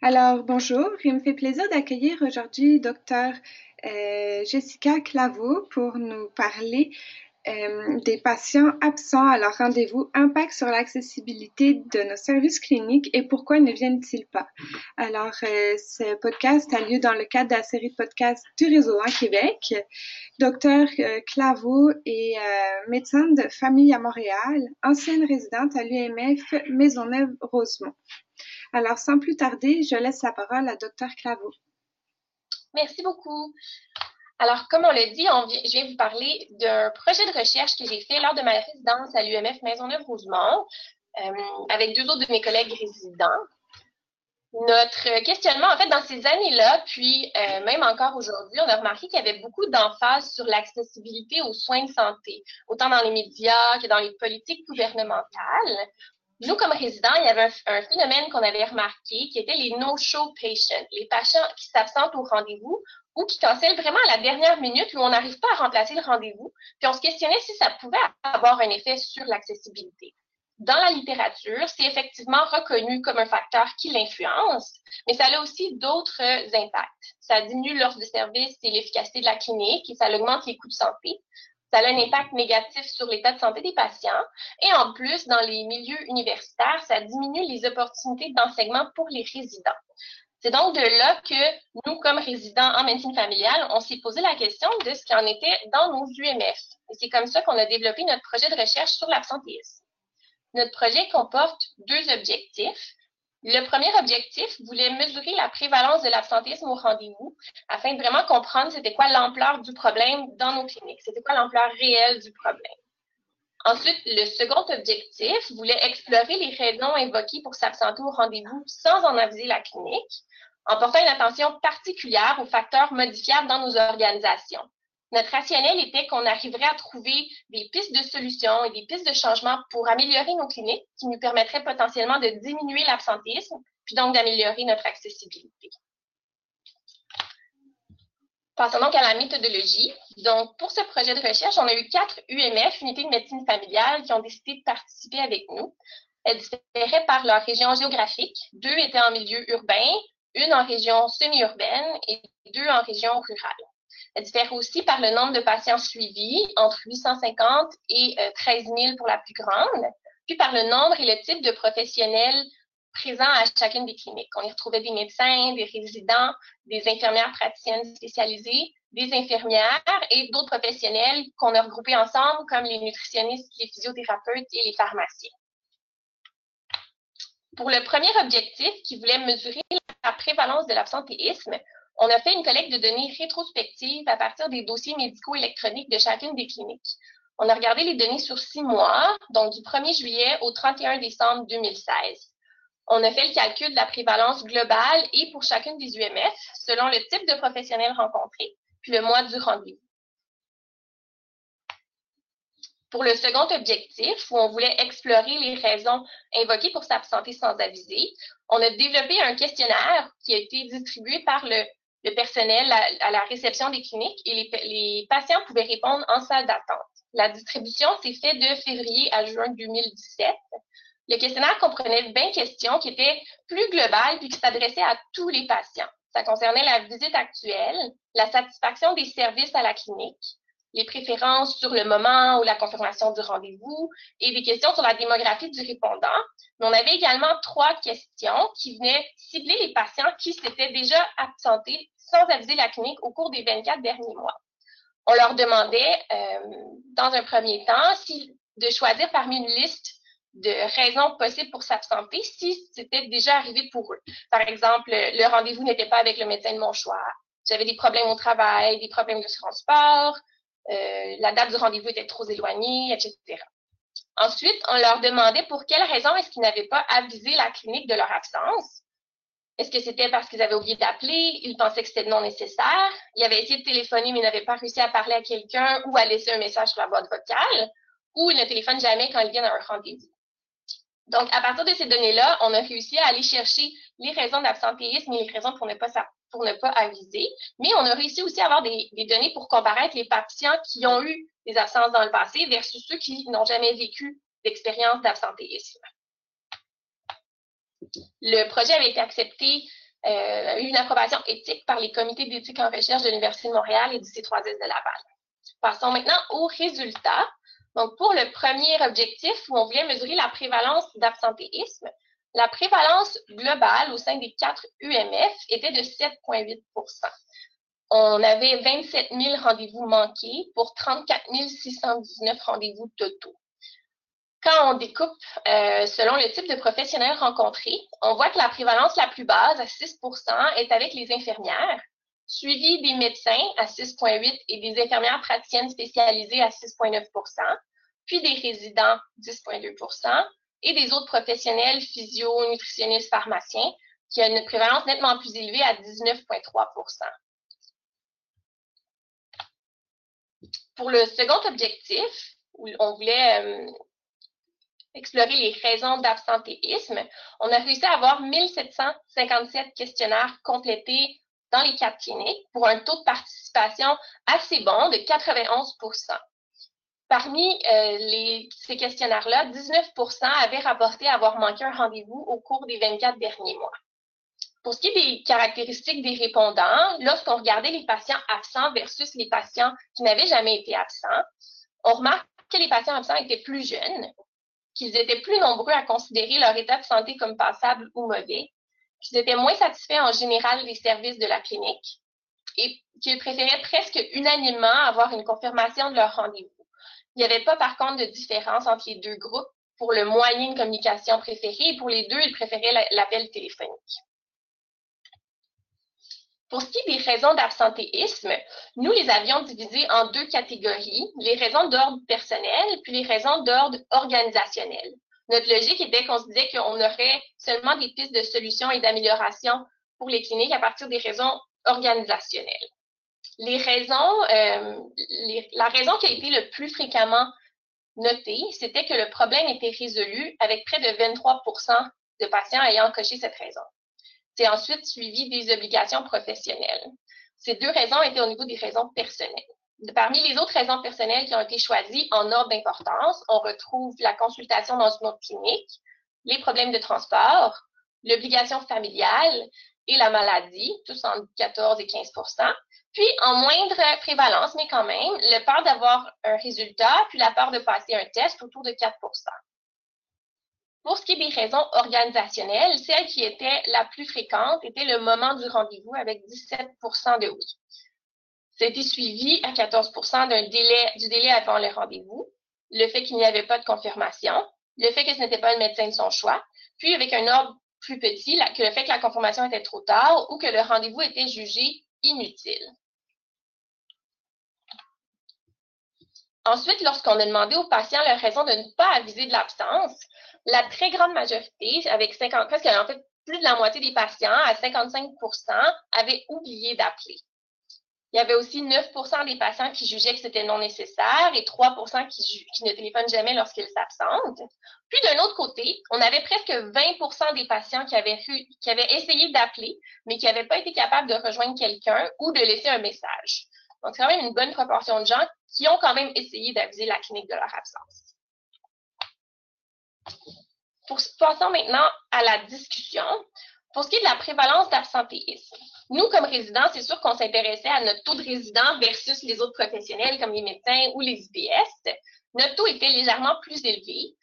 Alors, bonjour. Il me fait plaisir d'accueillir aujourd'hui Dr. Euh, Jessica Claveau pour nous parler euh, des patients absents à leur rendez-vous, impact sur l'accessibilité de nos services cliniques et pourquoi ne viennent-ils pas? Alors, euh, ce podcast a lieu dans le cadre de la série de podcasts du réseau en Québec. Docteur euh, Claveau est médecin de famille à Montréal, ancienne résidente à l'UMF Maisonneuve-Rosemont. Alors, sans plus tarder, je laisse la parole à Docteur Claveau. Merci beaucoup. Alors, comme on l'a dit, je viens vous parler d'un projet de recherche que j'ai fait lors de ma résidence à l'UMF Maisonneuve-Rosemont euh, avec deux autres de mes collègues résidents. Notre questionnement, en fait, dans ces années-là, puis euh, même encore aujourd'hui, on a remarqué qu'il y avait beaucoup d'emphase sur l'accessibilité aux soins de santé, autant dans les médias que dans les politiques gouvernementales. Nous, comme résidents, il y avait un, phénomène qu'on avait remarqué qui était les no-show patients, les patients qui s'absentent au rendez-vous ou qui cancellent vraiment à la dernière minute où on n'arrive pas à remplacer le rendez-vous. Puis on se questionnait si ça pouvait avoir un effet sur l'accessibilité. Dans la littérature, c'est effectivement reconnu comme un facteur qui l'influence, mais ça a aussi d'autres impacts. Ça diminue l'offre de service et l'efficacité de la clinique et ça augmente les coûts de santé. Ça a un impact négatif sur l'état de santé des patients. Et en plus, dans les milieux universitaires, ça diminue les opportunités d'enseignement pour les résidents. C'est donc de là que nous, comme résidents en médecine familiale, on s'est posé la question de ce qu'il en était dans nos UMF. Et c'est comme ça qu'on a développé notre projet de recherche sur l'absentéisme. Notre projet comporte deux objectifs. Le premier objectif voulait mesurer la prévalence de l'absentéisme au rendez-vous afin de vraiment comprendre c'était quoi l'ampleur du problème dans nos cliniques, c'était quoi l'ampleur réelle du problème. Ensuite, le second objectif voulait explorer les raisons invoquées pour s'absenter au rendez-vous sans en aviser la clinique, en portant une attention particulière aux facteurs modifiables dans nos organisations. Notre rationnel était qu'on arriverait à trouver des pistes de solutions et des pistes de changement pour améliorer nos cliniques qui nous permettraient potentiellement de diminuer l'absentéisme, puis donc d'améliorer notre accessibilité. Passons donc à la méthodologie. Donc, pour ce projet de recherche, on a eu quatre UMF, unités de médecine familiale, qui ont décidé de participer avec nous. Elles différaient par leur région géographique. Deux étaient en milieu urbain, une en région semi-urbaine et deux en région rurale. Elles diffèrent aussi par le nombre de patients suivis, entre 850 et 13 euh, 000 pour la plus grande, puis par le nombre et le type de professionnels présents à chacune des cliniques. On y retrouvait des médecins, des résidents, des infirmières praticiennes spécialisées, des infirmières et d'autres professionnels qu'on a regroupés ensemble, comme les nutritionnistes, les physiothérapeutes et les pharmaciens. Pour le premier objectif, qui voulait mesurer la prévalence de l'absentéisme, on a fait une collecte de données rétrospectives à partir des dossiers médicaux électroniques de chacune des cliniques. On a regardé les données sur six mois, donc du 1er juillet au 31 décembre 2016. On a fait le calcul de la prévalence globale et pour chacune des UMF selon le type de professionnel rencontré, puis le mois du rendez-vous. Pour le second objectif, où on voulait explorer les raisons invoquées pour s'absenter sans aviser, on a développé un questionnaire qui a été distribué par le, personnel à, la réception des cliniques et les, les patients pouvaient répondre en salle d'attente. La distribution s'est faite de février à juin 2017 le questionnaire comprenait 20 questions qui étaient plus globales puis qui s'adressaient à tous les patients. Ça concernait la visite actuelle, la satisfaction des services à la clinique, les préférences sur le moment ou la confirmation du rendez-vous et des questions sur la démographie du répondant. Mais on avait également trois questions qui venaient cibler les patients qui s'étaient déjà absentés sans aviser la clinique au cours des 24 derniers mois. On leur demandait, euh, dans un premier temps, de choisir parmi une liste de raisons possibles pour s'absenter si c'était déjà arrivé pour eux. Par exemple, le rendez-vous n'était pas avec le médecin de mon choix, j'avais des problèmes au travail, des problèmes de transport, euh, la date du rendez-vous était trop éloignée, etc. Ensuite, on leur demandait pour quelles raisons est-ce qu'ils n'avaient pas avisé la clinique de leur absence. Est-ce que c'était parce qu'ils avaient oublié d'appeler, ils pensaient que c'était non nécessaire, ils avaient essayé de téléphoner mais n'avaient pas réussi à parler à quelqu'un ou à laisser un message sur la boîte vocale, ou ils ne téléphonent jamais quand ils viennent à un rendez-vous. Donc, à partir de ces données-là, on a réussi à aller chercher les raisons d'absentéisme et les raisons pour ne pas, pour ne pas aviser. Mais on a réussi aussi à avoir des, données pour comparaître les patients qui ont eu des absences dans le passé versus ceux qui n'ont jamais vécu d'expérience d'absentéisme. Le projet avait été accepté euh, eu une approbation éthique par les comités d'éthique en recherche de l'Université de Montréal et du C3S de Laval. Passons maintenant aux résultats. Donc, pour le premier objectif, où on voulait mesurer la prévalence d'absentéisme, la prévalence globale au sein des quatre UMF était de 7,8% On avait 27 000 rendez-vous manqués pour 34 619 rendez-vous totaux. Quand on découpe euh, selon le type de professionnel rencontré, on voit que la prévalence la plus basse, à 6% est avec les infirmières, suivie des médecins à 6,8 et des infirmières praticiennes spécialisées à 6,9% puis des résidents 10,2% et des autres professionnels physio, nutritionnistes, pharmaciens qui ont une prévalence nettement plus élevée à 19,3% Pour le second objectif, où on voulait euh, explorer les raisons d'absentéisme, on a réussi à avoir 1757 questionnaires complétés dans les quatre cliniques pour un taux de participation assez bon de 91% Parmi euh, ces questionnaires-là, 19% avaient rapporté avoir manqué un rendez-vous au cours des 24 derniers mois. Pour ce qui est des caractéristiques des répondants, lorsqu'on regardait les patients absents versus les patients qui n'avaient jamais été absents, on remarque que les patients absents étaient plus jeunes, qu'ils étaient plus nombreux à considérer leur état de santé comme passable ou mauvais, qu'ils étaient moins satisfaits en général des services de la clinique et qu'ils préféraient presque unanimement avoir une confirmation de leur rendez-vous. Il n'y avait pas, par contre, de différence entre les deux groupes pour le moyen de communication préféré. Pour les deux, ils préféraient l'appel téléphonique. Pour ce qui est des raisons d'absentéisme, nous les avions divisées en deux catégories, les raisons d'ordre personnel puis les raisons d'ordre organisationnel. Notre logique était qu'on se disait qu'on aurait seulement des pistes de solutions et d'amélioration pour les cliniques à partir des raisons organisationnelles. Les raisons, euh, la raison qui a été le plus fréquemment notée, c'était que le problème était résolu avec près de 23% de patients ayant coché cette raison. C'est ensuite suivi des obligations professionnelles. Ces deux raisons étaient au niveau des raisons personnelles. Parmi les autres raisons personnelles qui ont été choisies en ordre d'importance, on retrouve la consultation dans une autre clinique, les problèmes de transport, l'obligation familiale et la maladie, tous en 14 et 15% Puis, en moindre prévalence, mais quand même, le peur d'avoir un résultat, puis la peur de passer un test autour de 4% pour ce qui est des raisons organisationnelles, celle qui était la plus fréquente était le moment du rendez-vous avec 17% de oui. C'était suivi à 14 d'un délai, du délai avant le rendez-vous, le fait qu'il n'y avait pas de confirmation, le fait que ce n'était pas le médecin de son choix, puis avec un ordre plus petit, que le fait que la confirmation était trop tard ou que le rendez-vous était jugé inutile. Ensuite, lorsqu'on a demandé aux patients leur raison de ne pas aviser de l'absence, la très grande majorité, avec 50, presque en fait plus de la moitié des patients, à 55% avaient oublié d'appeler. Il y avait aussi 9% des patients qui jugeaient que c'était non nécessaire et 3 qui, qui ne téléphonent jamais lorsqu'ils s'absentent. Puis d'un autre côté, on avait presque 20% des patients qui avaient, essayé d'appeler, mais qui n'avaient pas été capables de rejoindre quelqu'un ou de laisser un message. Donc, c'est quand même une bonne proportion de gens qui ont quand même essayé d'aviser la clinique de leur absence. Passons maintenant à la discussion. Pour ce qui est de la prévalence d'absentéisme, nous, comme résidents, c'est sûr qu'on s'intéressait à notre taux de résidents versus les autres professionnels comme les médecins ou les IPS. Notre taux était légèrement plus élevé.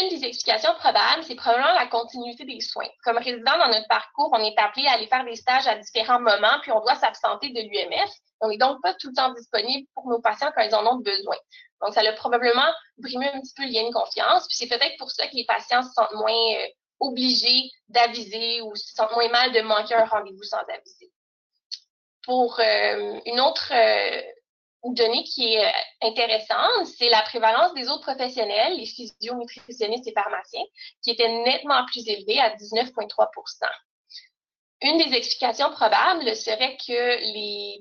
Une des explications probables, c'est probablement la continuité des soins. Comme résident dans notre parcours, on est appelé à aller faire des stages à différents moments, puis on doit s'absenter de l'UMF. On n'est donc pas tout le temps disponible pour nos patients quand ils en ont besoin. Donc, ça a probablement brimé un petit peu le lien de confiance. Puis c'est peut-être pour ça que les patients se sentent moins euh, obligés d'aviser ou se sentent moins mal de manquer un rendez-vous sans aviser. Pour euh, une autre euh, donnée qui est intéressante, c'est la prévalence des autres professionnels, les physio, nutritionnistes et pharmaciens, qui était nettement plus élevée à 19,3% Une des explications probables serait que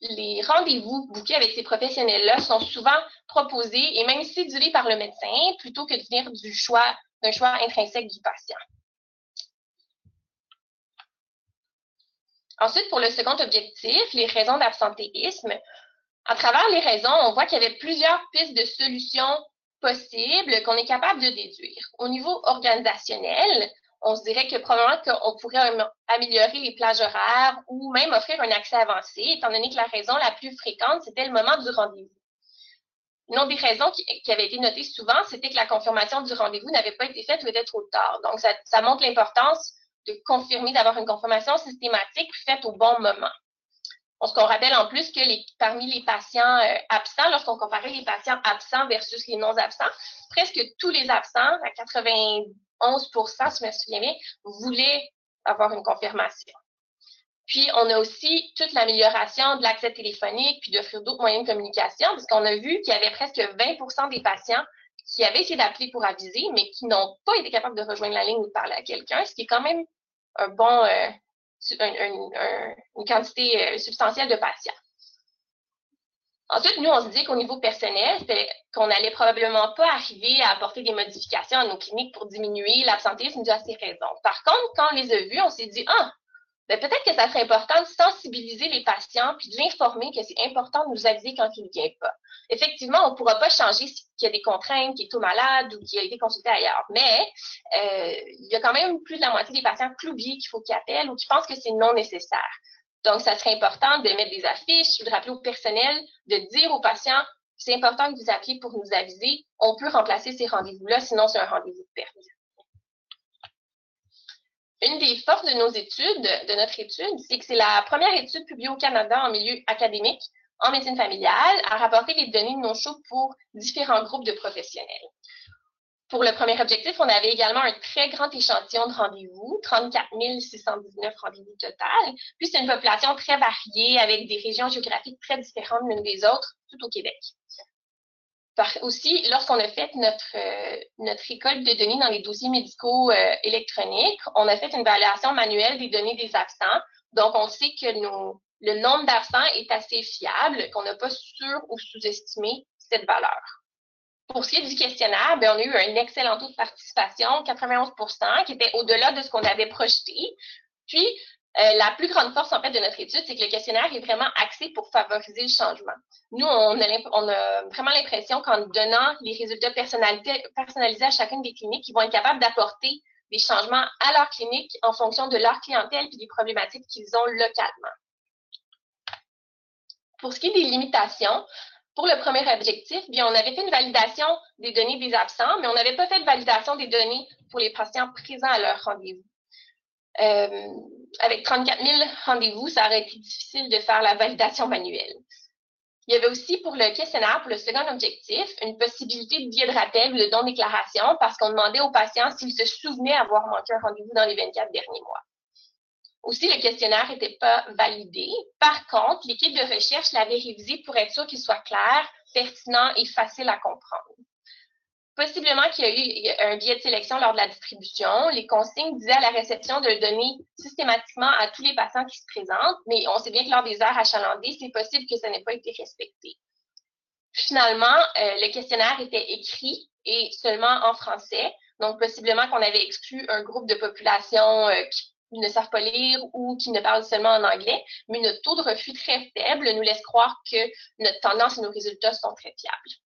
les rendez-vous bouqués avec ces professionnels-là sont souvent proposés et même sédulés par le médecin plutôt que de venir du choix, d'un choix intrinsèque du patient. Ensuite, pour le second objectif, les raisons d'absentéisme, à travers les raisons, on voit qu'il y avait plusieurs pistes de solutions possibles qu'on est capable de déduire. Au niveau organisationnel, on se dirait que probablement qu'on pourrait améliorer les plages horaires ou même offrir un accès avancé, étant donné que la raison la plus fréquente, c'était le moment du rendez-vous. Une des raisons qui, avait été notée souvent, c'était que la confirmation du rendez-vous n'avait pas été faite ou était trop tard. Donc, ça, montre l'importance de confirmer, d'avoir une confirmation systématique faite au bon moment. Ce qu'on rappelle en plus que parmi les patients euh, absents, lorsqu'on comparait les patients absents versus les non-absents, presque tous les absents, à 91 si je me souviens bien, voulaient avoir une confirmation. Puis, on a aussi toute l'amélioration de l'accès téléphonique, puis d'offrir d'autres moyens de communication, parce qu'on a vu qu'il y avait presque 20% des patients qui avaient essayé d'appeler pour aviser, mais qui n'ont pas été capables de rejoindre la ligne ou de parler à quelqu'un, ce qui est quand même euh, une quantité euh, substantielle de patients. Ensuite, nous, on se dit qu'au niveau personnel, qu'on n'allait probablement pas arriver à apporter des modifications à nos cliniques pour diminuer l'absentéisme dû à ces raisons. Par contre, quand on les a vus, on s'est dit, ah, ben, peut-être que ça serait important de sensibiliser les patients puis de l'informer que c'est important de nous aviser quand il ne vient pas. Effectivement, on ne pourra pas changer s'il y a des contraintes, qu'il est tout malade ou qu'il a été consulté ailleurs, mais euh, il y a quand même plus de la moitié des patients oublient qu'il faut qu'ils appellent ou qui pensent que c'est non nécessaire. Donc, ça serait important de mettre des affiches, de rappeler au personnel, de dire aux patients c'est important que vous appeliez pour nous aviser. On peut remplacer ces rendez-vous-là, sinon c'est un rendez-vous perdu. Une des forces de nos études, de notre étude, c'est que c'est la première étude publiée au Canada en milieu académique en médecine familiale à rapporter les données de nos shows pour différents groupes de professionnels. Pour le premier objectif, on avait également un très grand échantillon de rendez-vous, 34 619 rendez-vous total. Puis c'est une population très variée avec des régions géographiques très différentes l'une des autres, tout au Québec aussi, lorsqu'on a fait notre, euh, notre récolte de données dans les dossiers médicaux euh, électroniques, on a fait une évaluation manuelle des données des absents. Donc, on sait que le nombre d'absents est assez fiable, qu'on n'a pas sur ou sous-estimé cette valeur. Pour ce qui est du questionnaire, ben, on a eu un excellent taux de participation, 91% qui était au-delà de ce qu'on avait projeté. Puis, euh, la plus grande force en fait de notre étude, c'est que le questionnaire est vraiment axé pour favoriser le changement. Nous, on a, vraiment l'impression qu'en donnant les résultats personnalisés à chacune des cliniques, ils vont être capables d'apporter des changements à leur clinique en fonction de leur clientèle et des problématiques qu'ils ont localement. Pour ce qui est des limitations, pour le premier objectif, bien, on avait fait une validation des données des absents, mais on n'avait pas fait de validation des données pour les patients présents à leur rendez-vous. Euh, avec 34 000 rendez-vous, ça aurait été difficile de faire la validation manuelle. Il y avait aussi pour le questionnaire, pour le second objectif, une possibilité de billet de rappel ou de don-déclaration parce qu'on demandait aux patients s'ils se souvenaient avoir manqué un rendez-vous dans les 24 derniers mois. Aussi, le questionnaire n'était pas validé. Par contre, l'équipe de recherche l'avait révisé pour être sûr qu'il soit clair, pertinent et facile à comprendre. Possiblement qu'il y a eu un biais de sélection lors de la distribution. Les consignes disaient à la réception de donner systématiquement à tous les patients qui se présentent, mais on sait bien que lors des heures achalandées, c'est possible que ça n'ait pas été respecté. Finalement, euh, le questionnaire était écrit et seulement en français, donc possiblement qu'on avait exclu un groupe de population euh, qui ne savent pas lire ou qui ne parlent seulement en anglais, mais notre taux de refus très faible nous laisse croire que notre tendance et nos résultats sont très fiables.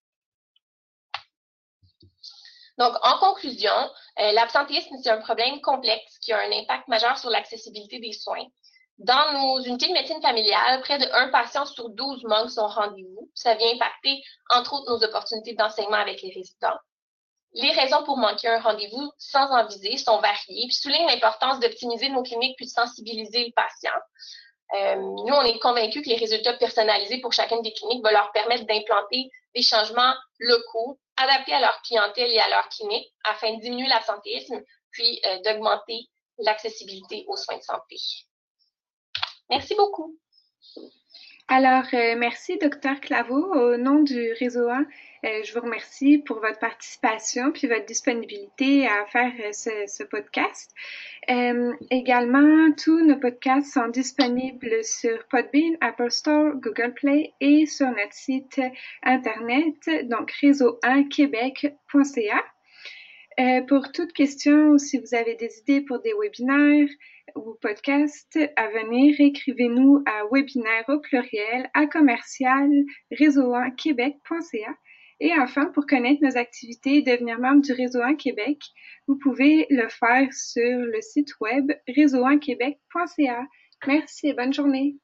Donc, en conclusion, euh, l'absentéisme, c'est un problème complexe qui a un impact majeur sur l'accessibilité des soins. Dans nos unités de médecine familiale, près de 1 patient sur 12 manque son rendez-vous. Ça vient impacter, entre autres, nos opportunités d'enseignement avec les résidents. Les raisons pour manquer un rendez-vous sans en sont variées, puis soulignent l'importance d'optimiser nos cliniques puis de sensibiliser le patient. Euh, nous, on est convaincus que les résultats personnalisés pour chacune des cliniques vont leur permettre d'implanter des changements locaux adaptés à leur clientèle et à leur clinique afin de diminuer l'absentéisme puis euh, d'augmenter l'accessibilité aux soins de santé. Merci beaucoup. Alors, euh, merci, docteur Claveau. Au nom du réseau 1, euh, je vous remercie pour votre participation puis votre disponibilité à faire euh, ce, podcast. également, tous nos podcasts sont disponibles sur Podbean, Apple Store, Google Play et sur notre site internet, donc réseau1québec.ca. pour toute question ou si vous avez des idées pour des webinaires, ou podcast à venir, écrivez-nous à webinaire au pluriel à commercial réseau québecca Et enfin, pour connaître nos activités et devenir membre du Réseau 1 Québec, vous pouvez le faire sur le site web réseau1québec.ca. Merci et bonne journée.